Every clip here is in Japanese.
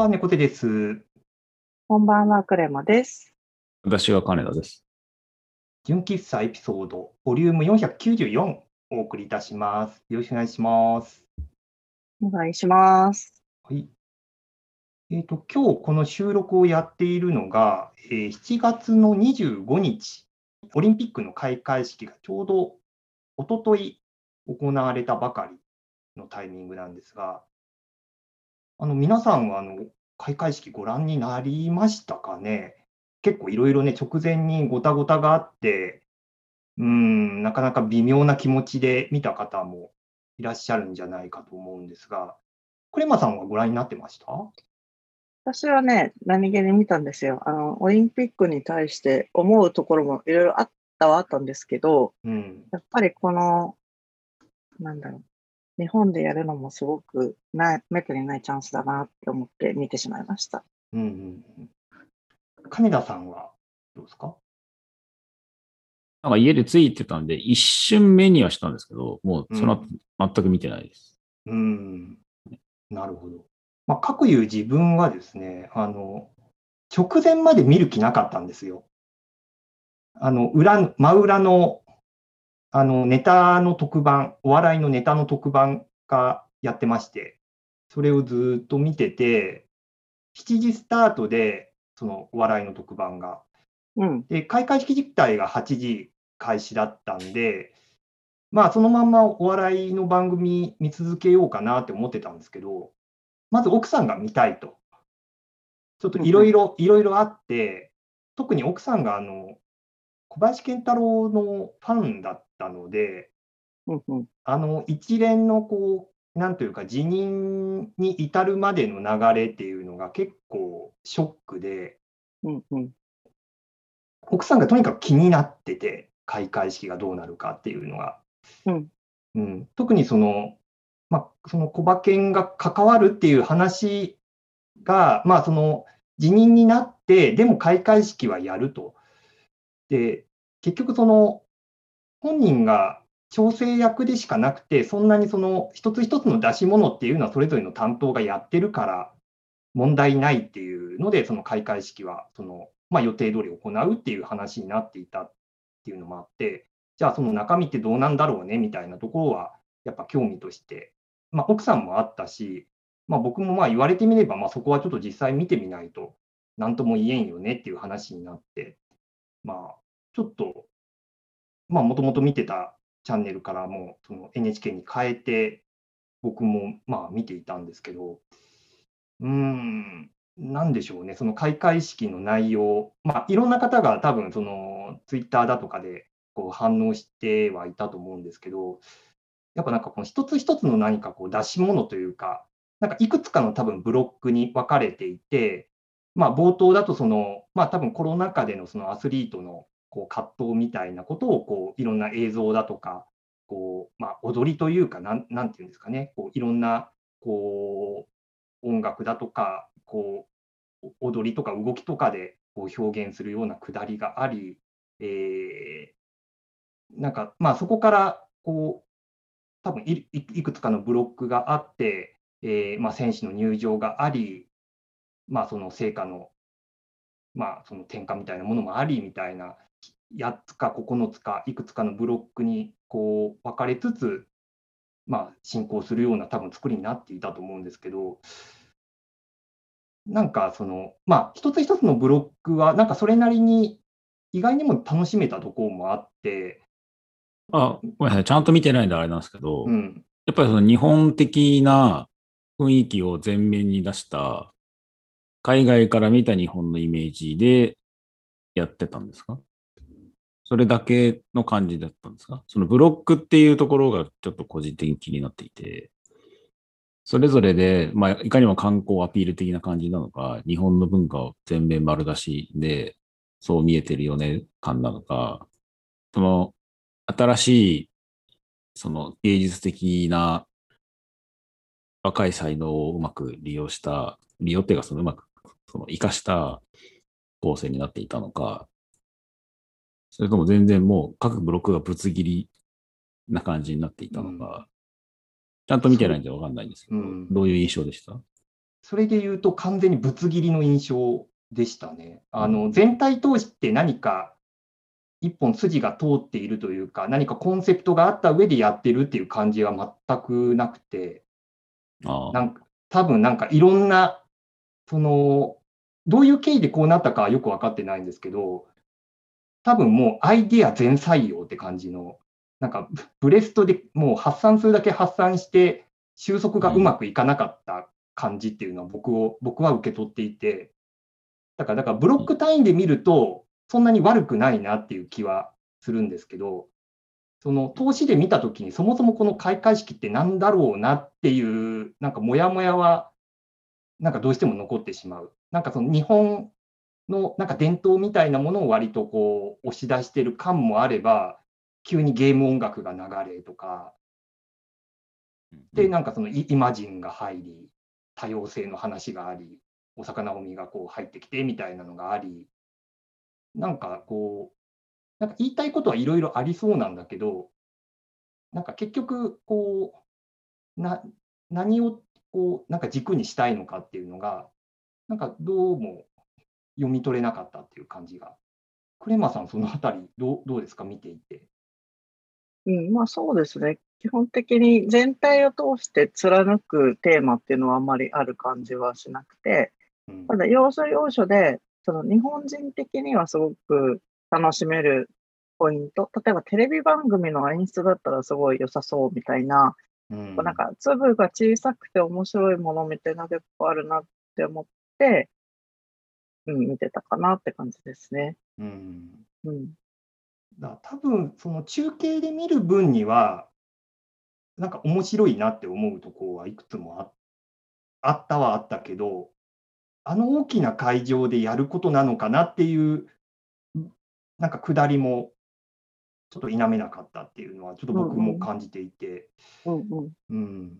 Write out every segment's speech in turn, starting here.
ばんは、猫背です。こんばんは、クレマです。私は金田です。純喫茶エピソード、ボリューム494お送りいたします。よろしくお願いします。お願いします。はい。えっ、と、今日この収録をやっているのが、えー7月の25日、オリンピックの開会式がちょうど一昨日行われたばかりのタイミングなんですが、あの皆さんはあの開会式ご覧になりましたかね？結構いろいろね、直前にごたごたがあって、うーん、なかなか微妙な気持ちで見た方もいらっしゃるんじゃないかと思うんですが、クレマさんはご覧になってました？私はね、何気に見たんですよ。あの、オリンピックに対して思うところもいろいろあったはあったんですけど、うん。やっぱりこの、なんだろう、日本でやるのもすごくない、めったにないチャンスだなって思って見てしまいました。うんうんうん。金田さんはどうですか？なんか家でついてたんで、一瞬目にはしたんですけど、もうその後全く見てないです。うん。なるほど。まあ、かくいう自分はですね、あの、直前まで見る気なかったんですよ。あの、裏、真裏の、あの、ネタの特番、お笑いのネタの特番がやってまして、それをずっと見てて、7時スタートで、そのお笑いの特番が、うん。で、開会式自体が8時開始だったんで、まあ、そのまんまお笑いの番組見続けようかなって思ってたんですけど、まず奥さんが見たいと。ちょっといろいろ、いろいろあって、特に奥さんがあの、小林賢太郎のファンだったので、うんうん。あの一連のこう、なんというか、辞任に至るまでの流れっていうのが結構ショックで、うんうん。奥さんがとにかく気になってて、開会式がどうなるかっていうのが。うんうん特にその、まあ、その小馬券が関わるっていう話が、まあ、その辞任になって、でも開会式はやると。で、結局その、本人が調整役でしかなくて、そんなにその一つ一つの出し物っていうのはそれぞれの担当がやってるから問題ないっていうので、その開会式はその、まあ、予定通り行うっていう話になっていたっていうのもあって、じゃあその中身ってどうなんだろうねみたいなところは、やっぱ興味として、まあ、奥さんもあったし、まあ、僕もまあ言われてみれば、まあ、そこはちょっと実際見てみないと、なんとも言えんよねっていう話になって、まあ、ちょっと、まあ、もともと見てたチャンネルからもその NHK に変えて、僕もまあ見ていたんですけど、うーん、なんでしょうね、その開会式の内容、まあ、いろんな方が多分そのツイッターだとかでこう反応してはいたと思うんですけど、やっぱなんかこの一つ一つの何かこう出し物というか、なんかいくつかの多分ブロックに分かれていて、まあ、冒頭だとその、まあ、多分コロナ禍でのそのアスリートのこう葛藤みたいなことをこういろんな映像だとか、こうまあ、踊りというかなん、なんていうんですかね、こういろんなこう音楽だとか、こう踊りとか動きとかでこう表現するようなくだりがあり、えーなんかまあそこからこう多分いいいくつかのブロックがあって、えーまあ、選手の入場があり、まあ、その成果の,、まあその転換みたいなものもありみたいな、8つか9つかいくつかのブロックにこう分かれつつ、まあ、進行するような多分作りになっていたと思うんですけど、なんかその、まあ、一つ一つのブロックは、なんかそれなりに意外にも楽しめたところもあって、あ、ごめんなさい。ちゃんと見てないんであれなんですけど、うん、やっぱりその日本的な雰囲気を前面に出した、海外から見た日本のイメージでやってたんですか？それだけの感じだったんですか？そのブロックっていうところがちょっと個人的に気になっていて、それぞれで、まあ、いかにも観光アピール的な感じなのか、日本の文化を全面丸出しで、そう見えてるよね感なのか、その、新しい、その芸術的な若い才能をうまく利用した、利用っていうか、そのうまく、その活かした構成になっていたのか、それとも全然もう各ブロックがぶつ切りな感じになっていたのか、ちゃんと見てないんでわかんないんですけど、うん。どういう印象でした？それで言うと完全にぶつ切りの印象でしたね。あの全体通して何か一本筋が通っているというか、何かコンセプトがあった上でやってるっていう感じは全くなくて、あなんか多分なんかいろんな、その、どういう経緯でこうなったかはよく分かってないんですけど、多分もうアイディア全採用って感じの、なんかブレストでもう発散するだけ発散して、収束がうまくいかなかった感じっていうのは僕を、僕は受け取っていて、だから、だからブロック単位で見ると、そんなに悪くないなっていう気はするんですけど、その投資で見たときに、そもそもこの開会式って何だろうなっていう、なんかモヤモヤは、なんかどうしても残ってしまう。なんかその日本のなんか伝統みたいなものを割とこう押し出してる感もあれば、急にゲーム音楽が流れとか、で、なんかそのイマジンが入り、多様性の話があり、大坂なおみがこう入ってきてみたいなのがあり、なんかこう、なんか言いたいことはいろいろありそうなんだけど、なんか結局、こう、な何をこうなんか軸にしたいのかっていうのが、なんかどうも読み取れなかったっていう感じが。クレマさん、そのあたりどう、どうですか、見ていて。うん、まあそうですね。基本的に全体を通して貫くテーマっていうのはあんまりある感じはしなくて、うん、ただ要所要所でその日本人的にはすごく楽しめるポイント、例えばテレビ番組の演出だったらすごい良さそうみたいな、うん、なんか粒が小さくて面白いものみたいな結構あるなって思って、うん、見てたかなって感じですね。うん。うん。だ多分その中継で見る分には、なんか面白いなって思うところはいくつもああったはあったけど、あの大きな会場でやることなのかなっていう、なんか下りもちょっと否めなかったっていうのは、ちょっと僕も感じていて。うんうん。うん、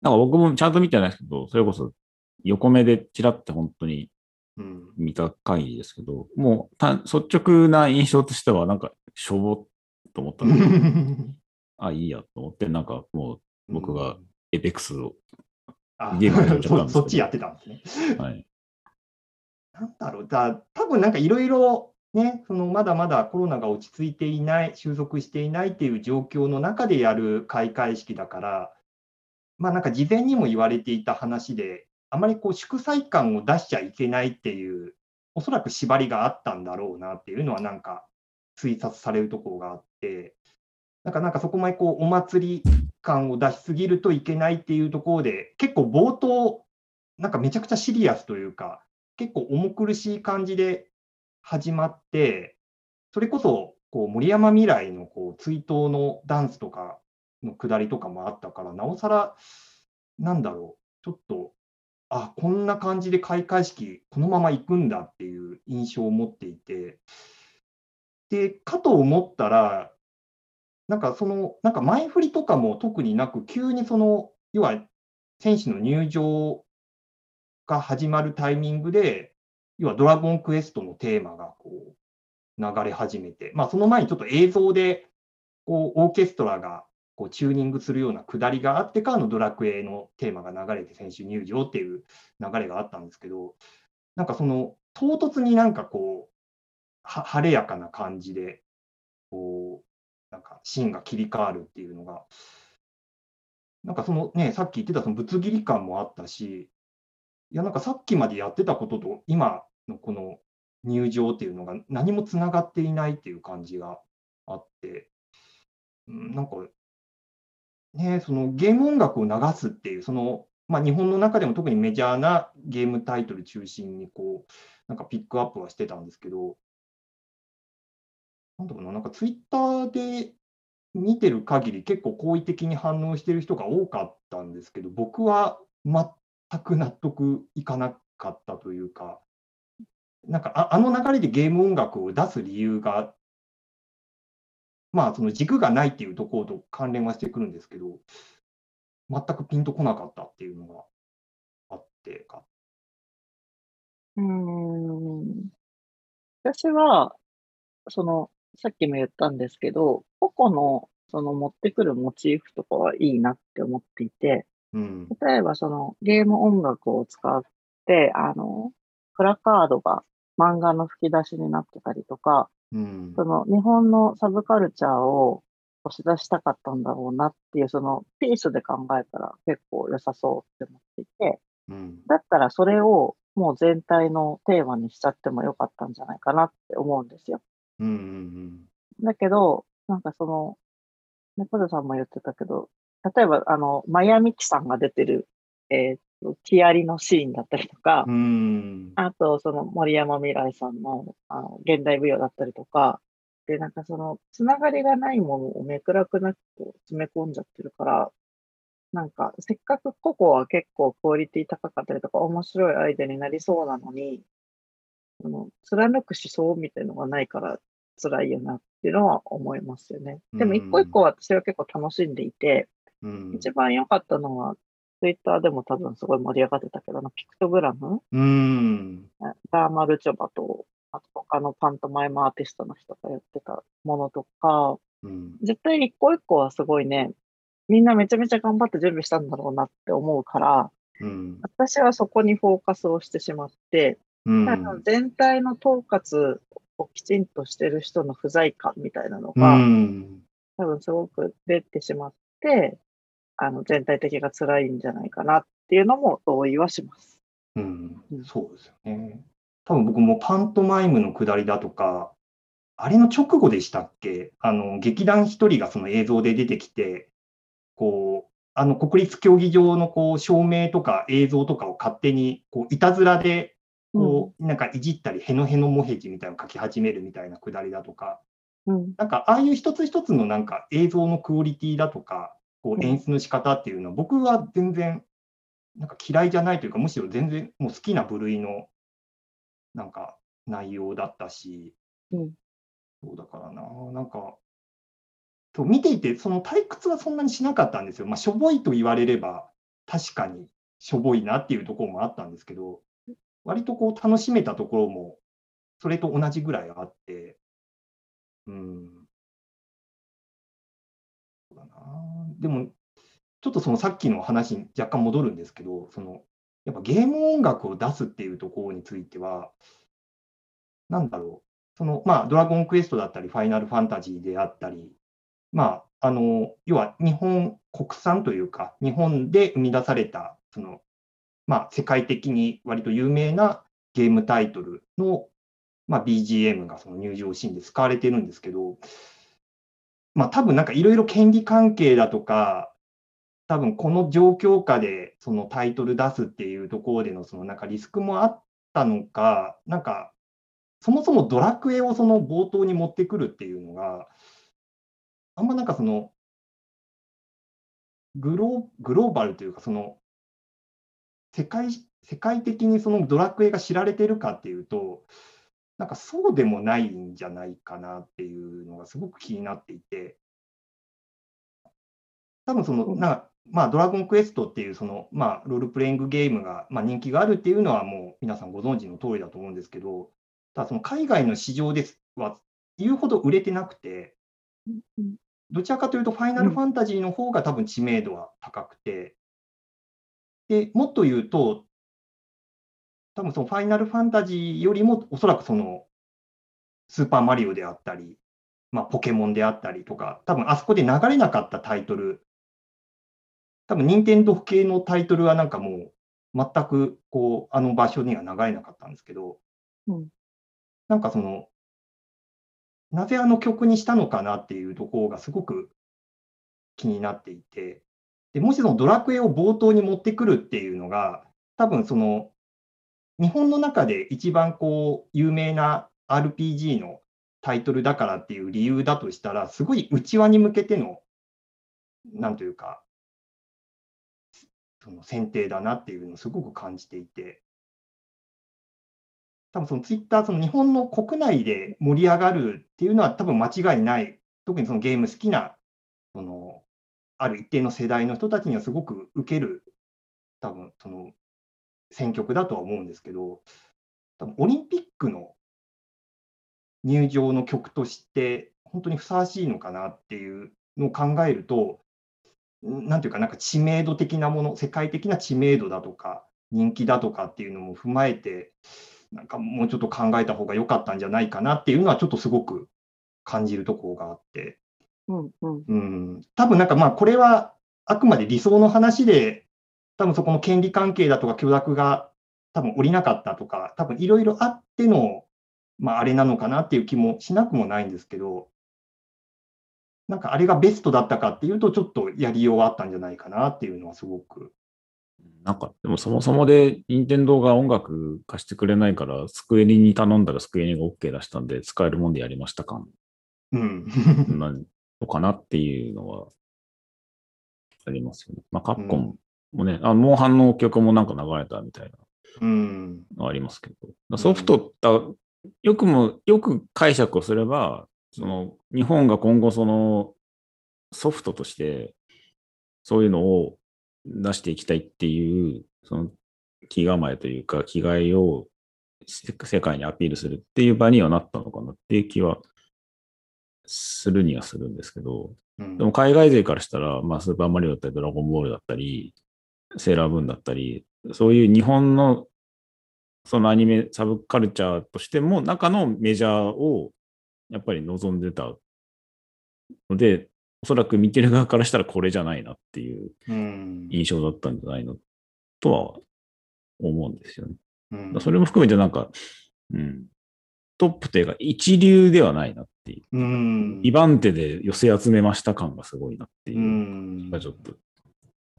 なんか僕もちゃんと見てないですけど、それこそ横目でちらって本当に見た限りですけど、うん、もうた率直な印象としては、なんかしょぼと思ったので、あ、いいやと思って、なんかもう僕がエペックスをゲームやっちゃったんですそっちやってたんですね。はい。なんだろう、だ多分なんかいろいろね、そのまだまだコロナが落ち着いていない、収束していないっていう状況の中でやる開会式だから、まあなんか事前にも言われていた話で、あまりこう祝祭感を出しちゃいけないっていう、おそらく縛りがあったんだろうなっていうのはなんか推察されるところがあって、なんかなんかそこまでこうお祭り感を出しすぎるといけないっていうところで、結構冒頭、なんかめちゃくちゃシリアスというか、結構重苦しい感じで始まって、それこそこう森山未来のこう追悼のダンスとかのくだりとかもあったから、なおさら、なんだろう、ちょっと、あこんな感じで開会式、このまま行くんだっていう印象を持っていて、で、かと思ったら、なんかその、なんか前振りとかも特になく、急にその、要は選手の入場が始まるタイミングで、要はドラゴンクエストのテーマがこう流れ始めて、まあその前にちょっと映像で、こうオーケストラがこうチューニングするようなくだりがあってからのドラクエのテーマが流れて選手入場っていう流れがあったんですけど、なんかその唐突になんかこう、晴れやかな感じで、こう、なんかシーンが切り替わるっていうのが、なんかそのね、さっき言ってたそのぶつ切り感もあったし、いや、なんかさっきまでやってたことと今のこの入場っていうのが何もつながっていないっていう感じがあって、なんか、ね、そのゲーム音楽を流すっていう、その、まあ、日本の中でも特にメジャーなゲームタイトル中心にこう、なんかピックアップはしてたんですけど、なんだろうな、なんかツイッターで見てる限り、結構好意的に反応してる人が多かったんですけど、僕は全く納得いかなかったというか、なんかああの流れでゲーム音楽を出す理由が、まあ、その軸がないっていうところと関連はしてくるんですけど、全くピンとこなかったっていうのがあってか。うん。私は、その、さっきも言ったんですけど、個々のその持ってくるモチーフとかはいいなって思っていて、うん。例えばそのゲーム音楽を使って、あの、プラカードが漫画の吹き出しになってたりとか、うん。その日本のサブカルチャーを押し出したかったんだろうなっていう、そのピースで考えたら結構良さそうって思っていて、うん。だったらそれをもう全体のテーマにしちゃってもよかったんじゃないかなって思うんですよ。うん。うん。だけど、なんかその、猫背さんも言ってたけど、例えばあの、マヤミキさんが出てる、えーっと、ティアリのシーンだったりとか、うん。あと、その森山未来さんのあの現代舞踊だったりとか、で、なんかその、つながりがないものをめくらくなく詰め込んじゃってるから、なんか、せっかく個々は結構クオリティ高かったりとか、面白いアイデアになりそうなのに、その貫く思想みたいのがないから辛いよなっていうのは思いますよね。でも、一個一個私は結構楽しんでいて、うん。一番良かったのは、ツイッターでも多分すごい盛り上がってたけど、あのピクトグラム？うん。ダーマルチョバと、あと他のパントマイムアーティストの人がやってたものとか、うん。絶対一個一個はすごいね、みんなめちゃめちゃ頑張って準備したんだろうなって思うから、うん。私はそこにフォーカスをしてしまって、うん。全体の統括をきちんとしてる人の不在感みたいなのうが、ん。多分すごく出てしまって、あの全体的が辛いんじゃないかなっていうのも同意はします。うんうんそうですよね。多分僕もパントマイムの下りだとか、あれの直後でしたっけ？あの、劇団一人がその映像で出てきて、こう、あの、国立競技場のこう、照明とか映像とかを勝手に、こう、いたずらで、こう、なんかいじったり、へのへのもへじみたいなのを書き始めるみたいな下りだとか、うん。なんか、ああいう一つ一つのなんか映像のクオリティだとか、こううん演出の仕方っていうのは、僕は全然、なんか嫌いじゃないというか、むしろ全然もう好きな部類の、なんか内容だったし、うんそうだからな、なんか、そう見ていて、その退屈はそんなにしなかったんですよ。まあ、しょぼいと言われれば、確かにしょぼいなっていうところもあったんですけど、割とこう楽しめたところも、それと同じぐらいあって、うん。でも、ちょっとそのさっきの話に若干戻るんですけど、その、やっぱゲーム音楽を出すっていうところについては、なんだろう。その、まあ、ドラゴンクエストだったり、ファイナルファンタジーであったり、まあ、あの、要は日本国産というか、日本で生み出された、その、まあ、世界的に割と有名なゲームタイトルの、まあ、BGM がその入場シーンで使われてるんですけど、まあ、多分なんかいろいろ権利関係だとか、多分この状況下でそのタイトル出すっていうところでのそのなんかリスクもあったのか、なんかそもそもドラクエをその冒頭に持ってくるっていうのが、あんまなんかそのグローグローバルというか、その世界世界的にそのドラクエが知られてるかっていうと、なんかそうでもないんじゃないかなっていうのがすごく気になっていて、多分その、なまあ、ドラゴンクエストっていうその、まあ、ロールプレイングゲームが、まあ、人気があるっていうのはもう皆さんご存知の通りだと思うんですけど、ただその海外の市場ですは言うほど売れてなくて、どちらかというと、ファイナルファンタジーの方が多分知名度は高くて、でもっと言うと、多分そのファイナルファンタジーよりも、おそらくそのスーパーマリオであったり、まあ、ポケモンであったりとか、多分あそこで流れなかったタイトル、多分任天堂系のタイトルはなんかもう、全くこうあの場所には流れなかったんですけど、うん。なんかその、なぜあの曲にしたのかなっていうところがすごく気になっていて、でもしそのドラクエを冒頭に持ってくるっていうのが、多分その、日本の中で一番こう有名な RPG のタイトルだからっていう理由だとしたら、すごい内輪に向けての、なんというか、その選定だなっていうのをすごく感じていて、多分そのツイッター、その日本の国内で盛り上がるっていうのは多分間違いない、特にそのゲーム好きな、そのある一定の世代の人たちにはすごく受ける、多分その選曲だとは思うんですけど、多分オリンピックの入場の曲として、本当にふさわしいのかなっていうのを考えると、なんていうか、なんか知名度的なもの、世界的な知名度だとか、人気だとかっていうのも踏まえて、なんかもうちょっと考えた方が良かったんじゃないかなっていうのは、ちょっとすごく感じるところがあって、うんうん。うん、多分なんかまあ、これはあくまで理想の話で、多分そこの権利関係だとか許諾が多分降りなかったとか、多分いろいろあっての、まあ、あれなのかなっていう気もしなくもないんですけど、なんかあれがベストだったかっていうと、ちょっとやりようはあったんじゃないかなっていうのはすごく。なんか、でもそもそもで、任天堂が音楽貸してくれないから、スクエニに頼んだらスクエニが OK 出したんで、使えるもんでやりました感うん。なのかなっていうのはありますよね。まあ、カプコンもね、あモンハンの曲もなんか流れたみたいな。うん。のありますけど、ソフトだ、よくも、よく解釈をすれば、その、日本が今後その、ソフトとして、そういうのを出していきたいっていう、その、気構えというか、気概をせ世界にアピールするっていう場にはなったのかなっていう気はするにはするんですけど、うん。でも海外勢からしたら、まあ、スーパーマリオだったり、ドラゴンボールだったり、セーラームーンだったり、そういう日本のそのアニメサブカルチャーとしても中のメジャーをやっぱり望んでたので、おそらく見てる側からしたらこれじゃないなっていううん。印象だったんじゃないのとは思うんですよね。うんそれも含めてなんか、うん、トップというか一流ではないなっていう。うん。2番手で寄せ集めました感がすごいなっていうう。ん。がちょっと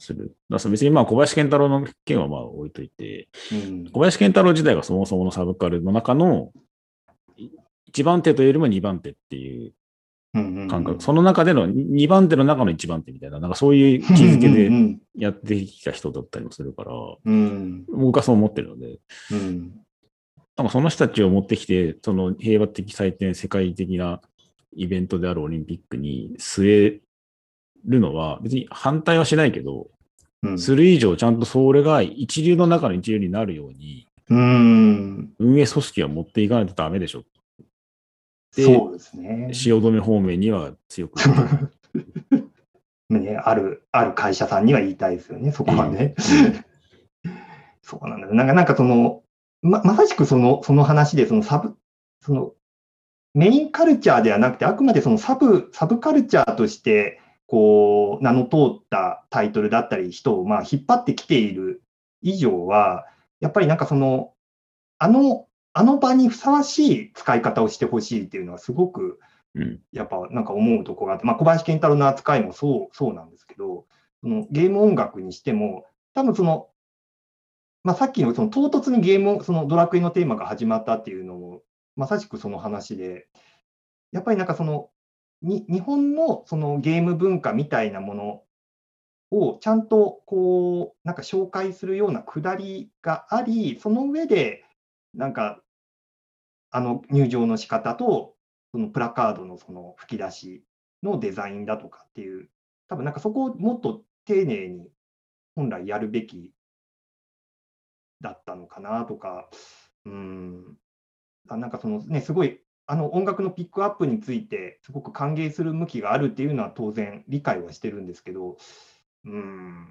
する。だから別にまあ小林健太郎の件はまあ置いといて、うん。小林健太郎自体がそもそものサブカルの中のい一番手というよりも二番手っていううん感覚、その中での二番手の中の一番手みたいな、なんかそういう気づけうでんやってきた人だったりもするから、うん。僕はそう思ってるので、うん。なんかその人たちを持ってきて、その平和的祭典、世界的なイベントであるオリンピックに据えるのは、別に反対はしないけど、うんする以上、ちゃんとそれが一流の中の一流になるように、うん運営組織は持っていかないとダメでしょ。でそうですね。汐留方面には強く。ね、ある、ある会社さんには言いたいですよね、そこはね。そうなんだよ。なんか、なんかその、ま、まさしくその、その話で、そのサブ、その、メインカルチャーではなくて、あくまでそのサブ、サブカルチャーとして、こう、名の通ったタイトルだったり、人を、まあ、引っ張ってきている以上は、やっぱりなんかその、あの、あの場にふさわしい使い方をしてほしいっていうのは、すごく、うん。やっぱなんか思うところがあって、まあ、小林健太郎の扱いもそうそうなんですけど、そのゲーム音楽にしても、多分その、まあ、さっきのその唐突にゲーム、そのドラクエのテーマが始まったっていうのも、まさしくその話で、やっぱりなんかその、に日本のそのゲーム文化みたいなものをちゃんとこう、なんか紹介するようなくだりがあり、その上で、なんか、あの入場の仕方と、そのプラカードのその吹き出しのデザインだとかっていう、多分なんかそこをもっと丁寧に本来やるべきだったのかなとか、うん、あなんかそのね、すごい、あの音楽のピックアップについて、すごく歓迎する向きがあるっていうのは当然理解はしてるんですけど、うん、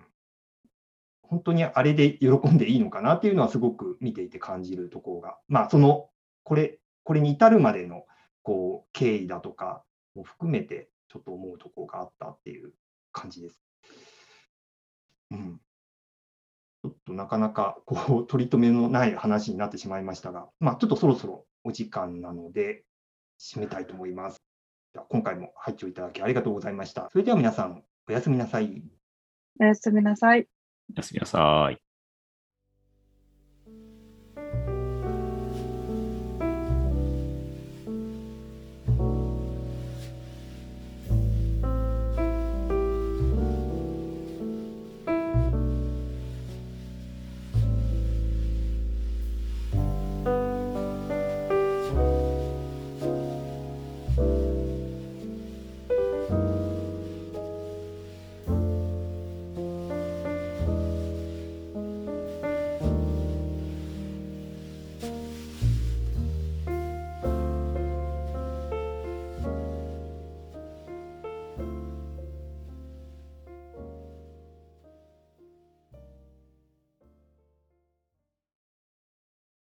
本当にあれで喜んでいいのかなっていうのはすごく見ていて感じるところが、まあその、これ、これに至るまでのこう経緯だとかも含めて、ちょっと思うところがあったっていう感じです。うん。ちょっとなかなかこう取り留めのない話になってしまいましたが、まあ、ちょっとそろそろお時間なので、締めたいと思います。では今回も拝聴いただきありがとうございました。それでは皆さん、おやすみなさい。おやすみなさい。おやすみなさい。